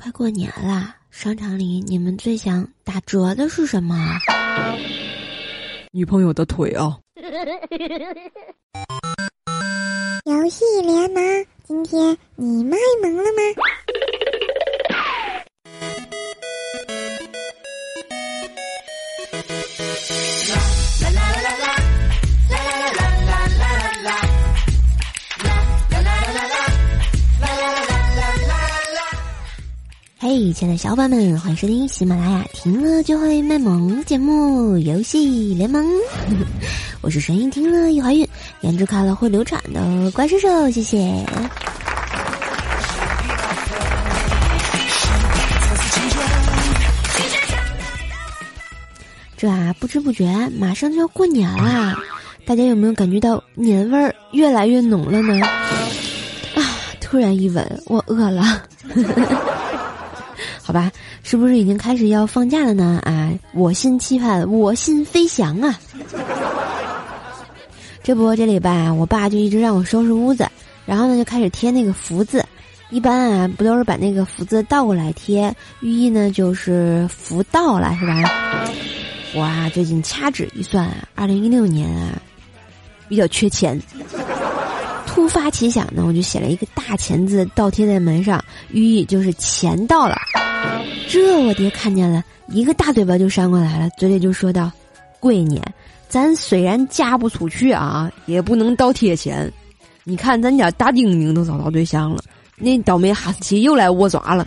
快过年了，商场里你们最想打折的是什么？女朋友的腿啊！游戏联盟，今天你卖萌了吗？嘿，亲爱的小伙伴们，欢迎收听喜马拉雅听了就会卖萌节目《游戏联盟》。我是声音听了一怀孕，颜值看了会流产的怪兽兽，谢谢。这啊，不知不觉马上就要过年啦，大家有没有感觉到年味儿越来越浓了呢？啊，突然一吻，我饿了。好吧，是不是已经开始要放假了呢？啊，我心期盼，我心飞翔啊！这不，这礼拜我爸就一直让我收拾屋子，然后呢就开始贴那个福字。一般啊，不都是把那个福字倒过来贴，寓意呢就是福到了，是吧？哇，最近掐指一算啊，二零一六年啊，比较缺钱。突发奇想呢，我就写了一个大钱字倒贴在门上，寓意就是钱到了。这我爹看见了，一个大嘴巴就扇过来了，嘴里就说道：“闺女，咱虽然嫁不出去啊，也不能倒贴钱。你看咱家大丁丁都找到对象了，那倒霉哈士奇又来窝爪了。”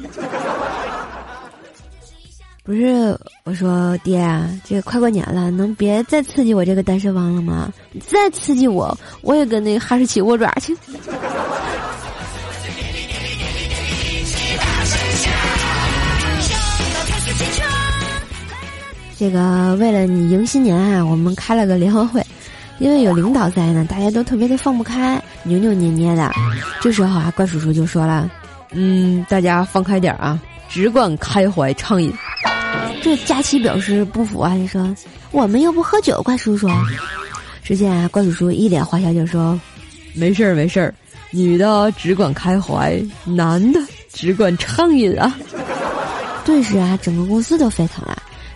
不是，我说爹，这快过年了，能别再刺激我这个单身汪了吗？再刺激我，我也跟那个哈士奇握爪去。这个为了你迎新年啊，我们开了个联欢会，因为有领导在呢，大家都特别的放不开，扭扭捏捏的。这时候啊，怪叔叔就说了：“嗯，大家放开点啊，只管开怀畅饮。”这佳琪表示不服啊，就说：“我们又不喝酒。”怪叔叔，只见啊，怪叔叔一脸坏笑就说：“没事儿，没事儿，女的只管开怀，男的只管畅饮啊。”顿时啊，整个公司都沸腾了。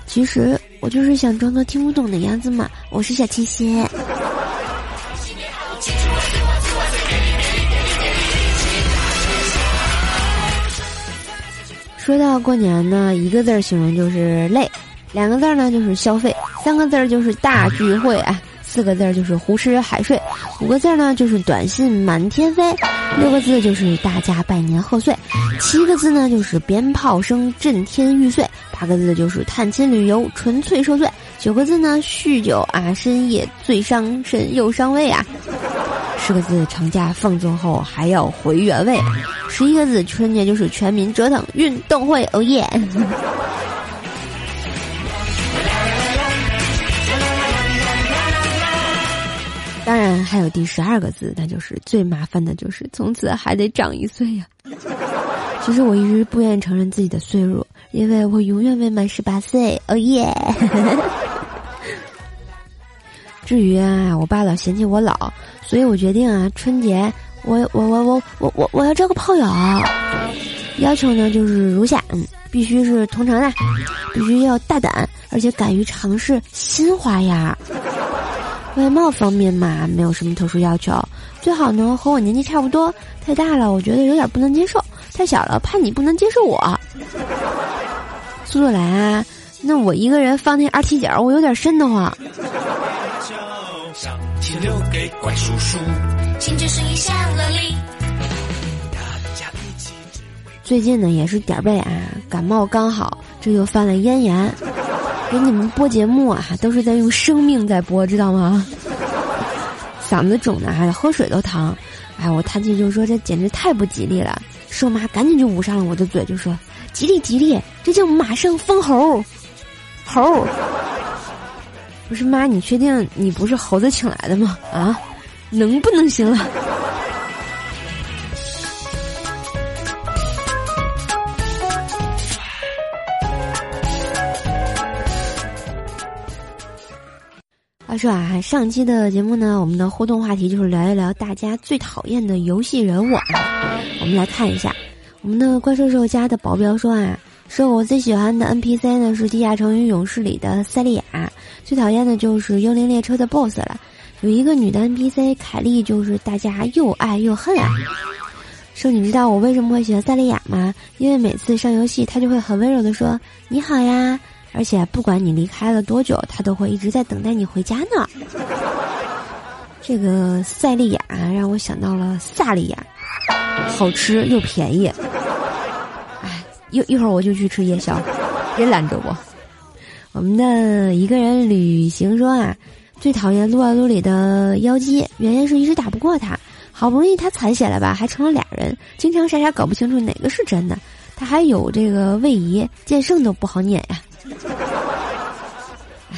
其实我就是想装作听不懂的样子嘛，我是小七仙。说到过年呢，一个字儿形容就是累，两个字儿呢就是消费，三个字儿就是大聚会啊，四个字儿就是胡吃海睡，五个字儿呢就是短信满天飞，六个字就是大家拜年贺岁，七个字呢就是鞭炮声震天欲碎，八个字就是探亲旅游纯粹受罪，九个字呢酗酒啊深夜最伤身又伤胃啊。十个字，长假放纵后还要回原位；十一个字，春节就是全民折腾运动会。哦耶！还有第十二个字，那就是最麻烦的，就是从此还得长一岁呀。其实我一直不愿意承认自己的岁数，因为我永远未满十八岁。哦耶！至于啊，我爸老嫌弃我老，所以我决定啊，春节我我我我我我我要交个炮友，要求呢就是如下：嗯，必须是同城的，必须要大胆，而且敢于尝试新花样。外貌方面嘛，没有什么特殊要求，最好呢和我年纪差不多，太大了我觉得有点不能接受，太小了怕你不能接受我。苏朵来啊，那我一个人放那二踢脚，我有点瘆得慌。最近呢也是点儿背啊，感冒刚好，这又犯了咽炎。给你们播节目啊，都是在用生命在播，知道吗？嗓子肿的，还喝水都疼。哎，我叹气就说这简直太不吉利了。瘦妈赶紧就捂上了我的嘴，就说吉利吉利，这叫马上封猴，猴。不是妈，你确定你不是猴子请来的吗？啊，能不能行了？说啊，上期的节目呢，我们的互动话题就是聊一聊大家最讨厌的游戏人物。我们来看一下，我我们的怪兽兽家的保镖说啊，说我最喜欢的 NPC 呢是《地下城与勇士》里的塞利亚，最讨厌的就是《幽灵列车》的 BOSS 了。有一个女的 NPC 凯莉，就是大家又爱又恨啊。说你知道我为什么会喜欢塞利亚吗？因为每次上游戏，她就会很温柔的说你好呀，而且不管你离开了多久，他都会一直在等待你回家呢。这个塞利亚让我想到了萨利亚，好吃又便宜。哎，一一会儿我就去吃夜宵，别拦着我。我们的一个人旅行说啊。最讨厌撸啊撸里的妖姬，原因是一直打不过他。好不容易他残血了吧，还成了俩人，经常傻傻搞不清楚哪个是真的。他还有这个位移，剑圣都不好撵呀。唉，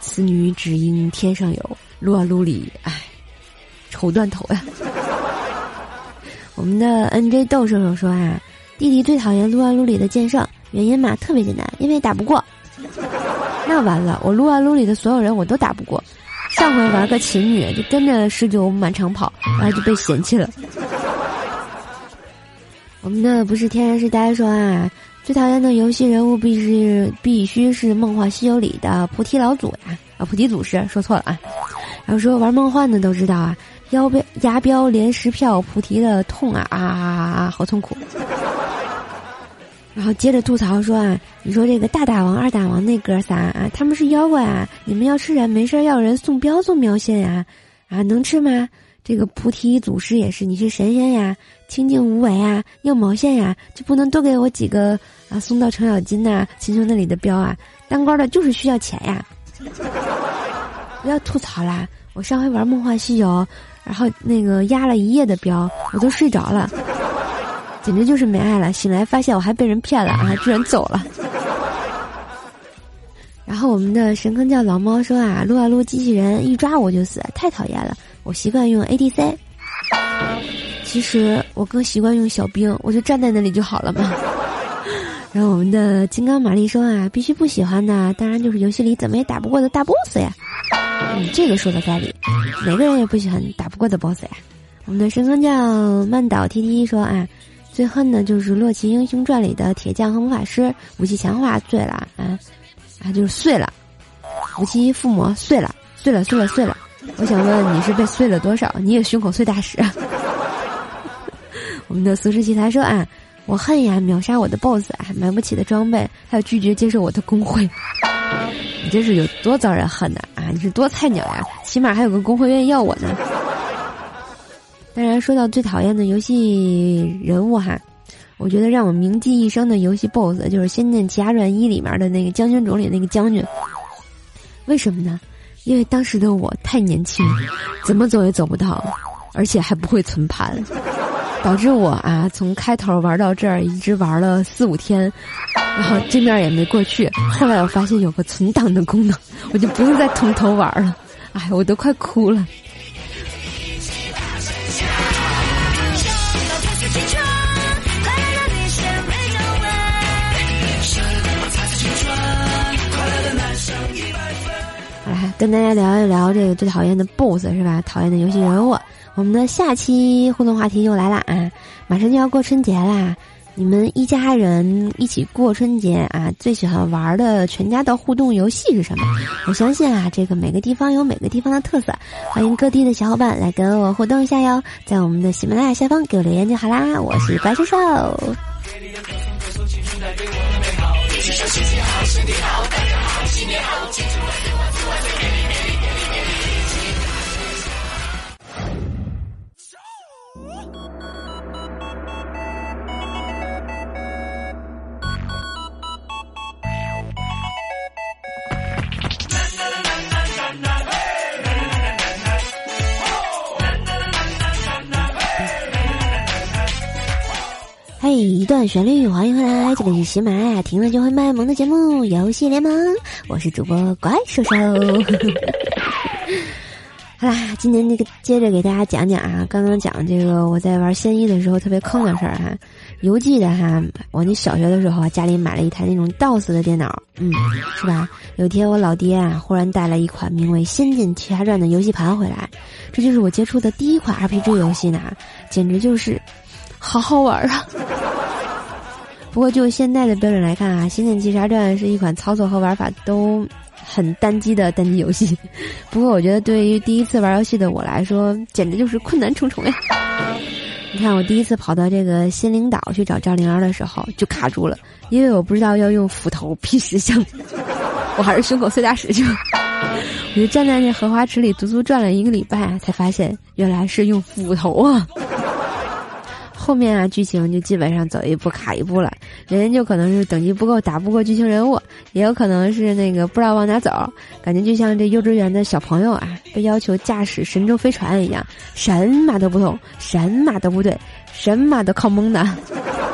此女只应天上有，撸啊撸里，唉，愁断头呀。我们的 N J 豆射手说啊，弟弟最讨厌撸啊撸里的剑圣，原因嘛特别简单，因为打不过。那完了，我撸啊撸里的所有人我都打不过。上回玩个琴女，就跟着十九满场跑，然后就被嫌弃了。我们的不是天然是呆说啊，最讨厌的游戏人物必是必须是《梦幻西游》里的菩提老祖呀啊，菩提祖师说错了啊。然后说玩梦幻的都知道啊，腰标牙标连十票菩提的痛啊啊啊啊，好痛苦。然后接着吐槽说啊，你说这个大大王、二大王那哥仨啊，他们是妖怪啊，你们要吃人没事要人送镖送喵线呀，啊能吃吗？这个菩提祖师也是，你是神仙呀，清净无为啊，要毛线呀，就不能多给我几个啊，送到程咬金呐、秦琼那里的镖啊？当官的就是需要钱呀！不要吐槽啦，我上回玩梦幻西游，然后那个压了一夜的镖，我都睡着了。简直就是没爱了！醒来发现我还被人骗了啊，居然走了。然后我们的神坑叫老猫说啊，撸啊撸机器人一抓我就死，太讨厌了。我习惯用 ADC。其实我更习惯用小兵，我就站在那里就好了嘛。然后我们的金刚玛丽说啊，必须不喜欢的，当然就是游戏里怎么也打不过的大 boss 呀。嗯，这个说的在理，每个人也不喜欢打不过的 boss 呀。我们的神坑叫曼岛 T T 说啊。最恨的就是《洛奇英雄传》里的铁匠和魔法师武器强化碎了啊啊，就是碎了，武器附魔碎了，碎了，碎了，碎了。我想问你是被碎了多少？你也胸口碎大石？我们的俗世奇才说啊，我恨呀，秒杀我的 BOSS 啊，买不起的装备，还有拒绝接受我的工会。你这是有多遭人恨呢？啊，你是多菜鸟呀？起码还有个工会愿意要我呢。当然，说到最讨厌的游戏人物哈，我觉得让我铭记一生的游戏 BOSS 就是《仙剑奇侠传一》里面的那个将军冢里那个将军。为什么呢？因为当时的我太年轻，怎么走也走不到，而且还不会存盘，导致我啊从开头玩到这儿一直玩了四五天，然后这面也没过去。后来我发现有个存档的功能，我就不用再从头玩了。哎，我都快哭了。跟大家聊一聊这个最讨厌的 BOSS 是吧？讨厌的游戏人物。我们的下期互动话题又来了啊！马上就要过春节啦，你们一家人一起过春节啊，最喜欢玩的全家的互动游戏是什么？我相信啊，这个每个地方有每个地方的特色，欢迎各地的小伙伴来跟我互动一下哟，在我们的喜马拉雅下方给我留言就好啦。我是怪兽兽。心情好，身体好，大家好，新年好，记住我，我之我就给你，给你。嘿，一段旋律，欢迎回来，这里是喜马拉雅，听了就会卖萌的节目《游戏联盟》，我是主播怪兽兽。好啦，今天那个接着给大家讲讲啊，刚刚讲这个我在玩仙一的时候特别坑的事儿哈。犹记得哈，我那小学的时候啊，家里买了一台那种 DOS 的电脑，嗯，是吧？有天我老爹啊，忽然带了一款名为《仙剑奇侠传》的游戏盘回来，这就是我接触的第一款 RPG 游戏呢，简直就是。好好玩啊！不过就现在的标准来看啊，《仙剑奇侠传》是一款操作和玩法都很单机的单机游戏。不过我觉得对于第一次玩游戏的我来说，简直就是困难重重呀。你看，我第一次跑到这个仙灵岛去找赵灵儿的时候就卡住了，因为我不知道要用斧头劈石像，我还是胸口碎大石去了。我就站在那荷花池里足足转了一个礼拜，才发现原来是用斧头啊。后面啊，剧情就基本上走一步卡一步了。人家就可能是等级不够打不过剧情人物，也有可能是那个不知道往哪走，感觉就像这幼稚园的小朋友啊，被要求驾驶神舟飞船一样，神马都不懂，神马都不对，神马都靠蒙的。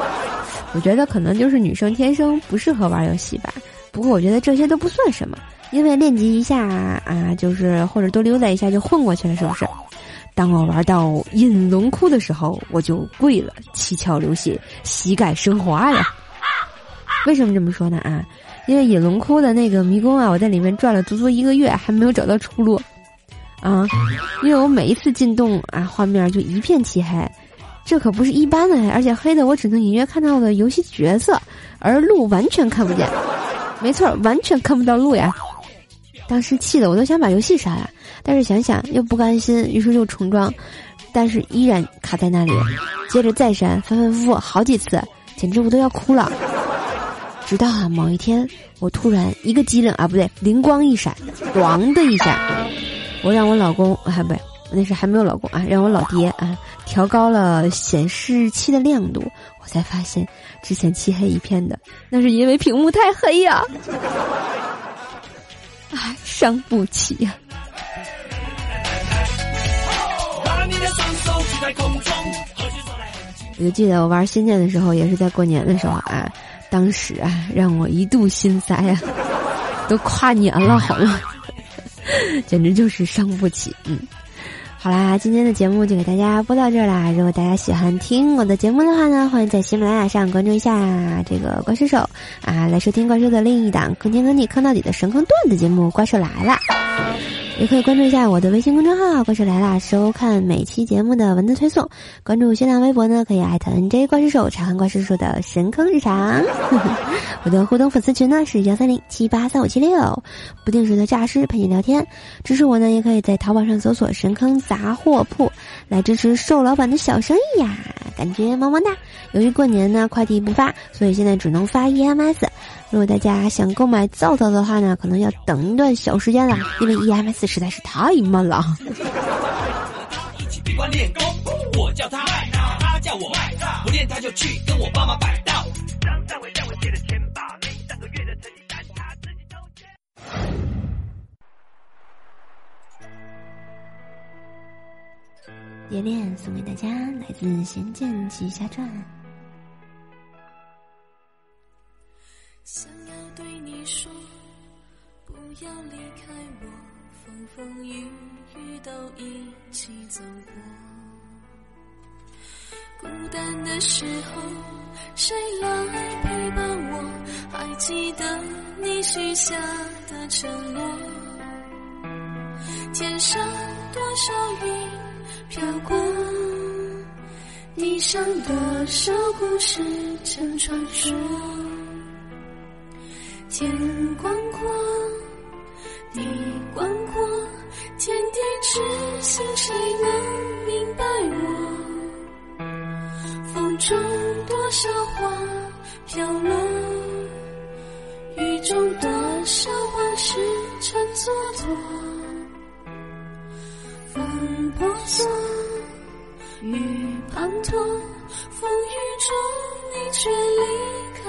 我觉得可能就是女生天生不适合玩游戏吧。不过我觉得这些都不算什么，因为练级一下啊，就是或者多溜达一下就混过去了，是不是？当我玩到隐龙窟的时候，我就跪了，七窍流血，膝盖生花呀！为什么这么说呢？啊，因为隐龙窟的那个迷宫啊，我在里面转了足足一个月，还没有找到出路。啊，因为我每一次进洞啊，画面就一片漆黑，这可不是一般的黑，而且黑的我只能隐约看到的游戏角色，而路完全看不见。没错，完全看不到路呀！当时气的我都想把游戏删了。但是想想又不甘心，于是又重装，但是依然卡在那里。接着再删，反反复复好几次，简直我都要哭了。直到啊某一天，我突然一个机灵啊，不对，灵光一闪，咣的一下，我让我老公啊不，那是还没有老公啊，让我老爹啊调高了显示器的亮度，我才发现之前漆黑一片的，那是因为屏幕太黑呀。唉，伤不起呀。我就记得我玩《仙剑》的时候，也是在过年的时候啊，当时啊，让我一度心塞啊，都跨年了好吗？简直就是伤不起。嗯，好啦，今天的节目就给大家播到这儿啦。如果大家喜欢听我的节目的话呢，欢迎在喜马拉雅上关注一下这个怪兽手啊，来收听怪兽的另一档坑天坑地坑到底的神坑段子节目《怪兽来了》。也可以关注一下我的微信公众号“怪兽来啦”，收看每期节目的文字推送。关注新浪微博呢，可以艾特 NJ 怪兽手，查看怪兽手的神坑日常。我的互动粉丝群呢是幺三零七八三五七六，不定时的诈尸陪你聊天。支持我呢，也可以在淘宝上搜索“神坑杂货铺”来支持瘦老板的小生意呀，感觉萌萌哒。由于过年呢快递不发，所以现在只能发 EMS。如果大家想购买皂皂的话呢，可能要等一段小时间了，因为 EMS 实在是太慢了。我叫他，他叫我卖皂。不练他就去跟我爸妈摆道。张大伟蝶恋送给大家，来自《仙剑奇侠传》。想要对你说，不要离开我，风风雨雨都一起走过。孤单的时候，谁来陪伴我？还记得你许下的承诺。天上多少云飘过，地上多少故事成传说。天广阔，地广阔，天地之心，谁能明白我？风中多少花飘落，雨中多少往事成蹉跎。婆娑，雨滂沱，风雨中你却离开。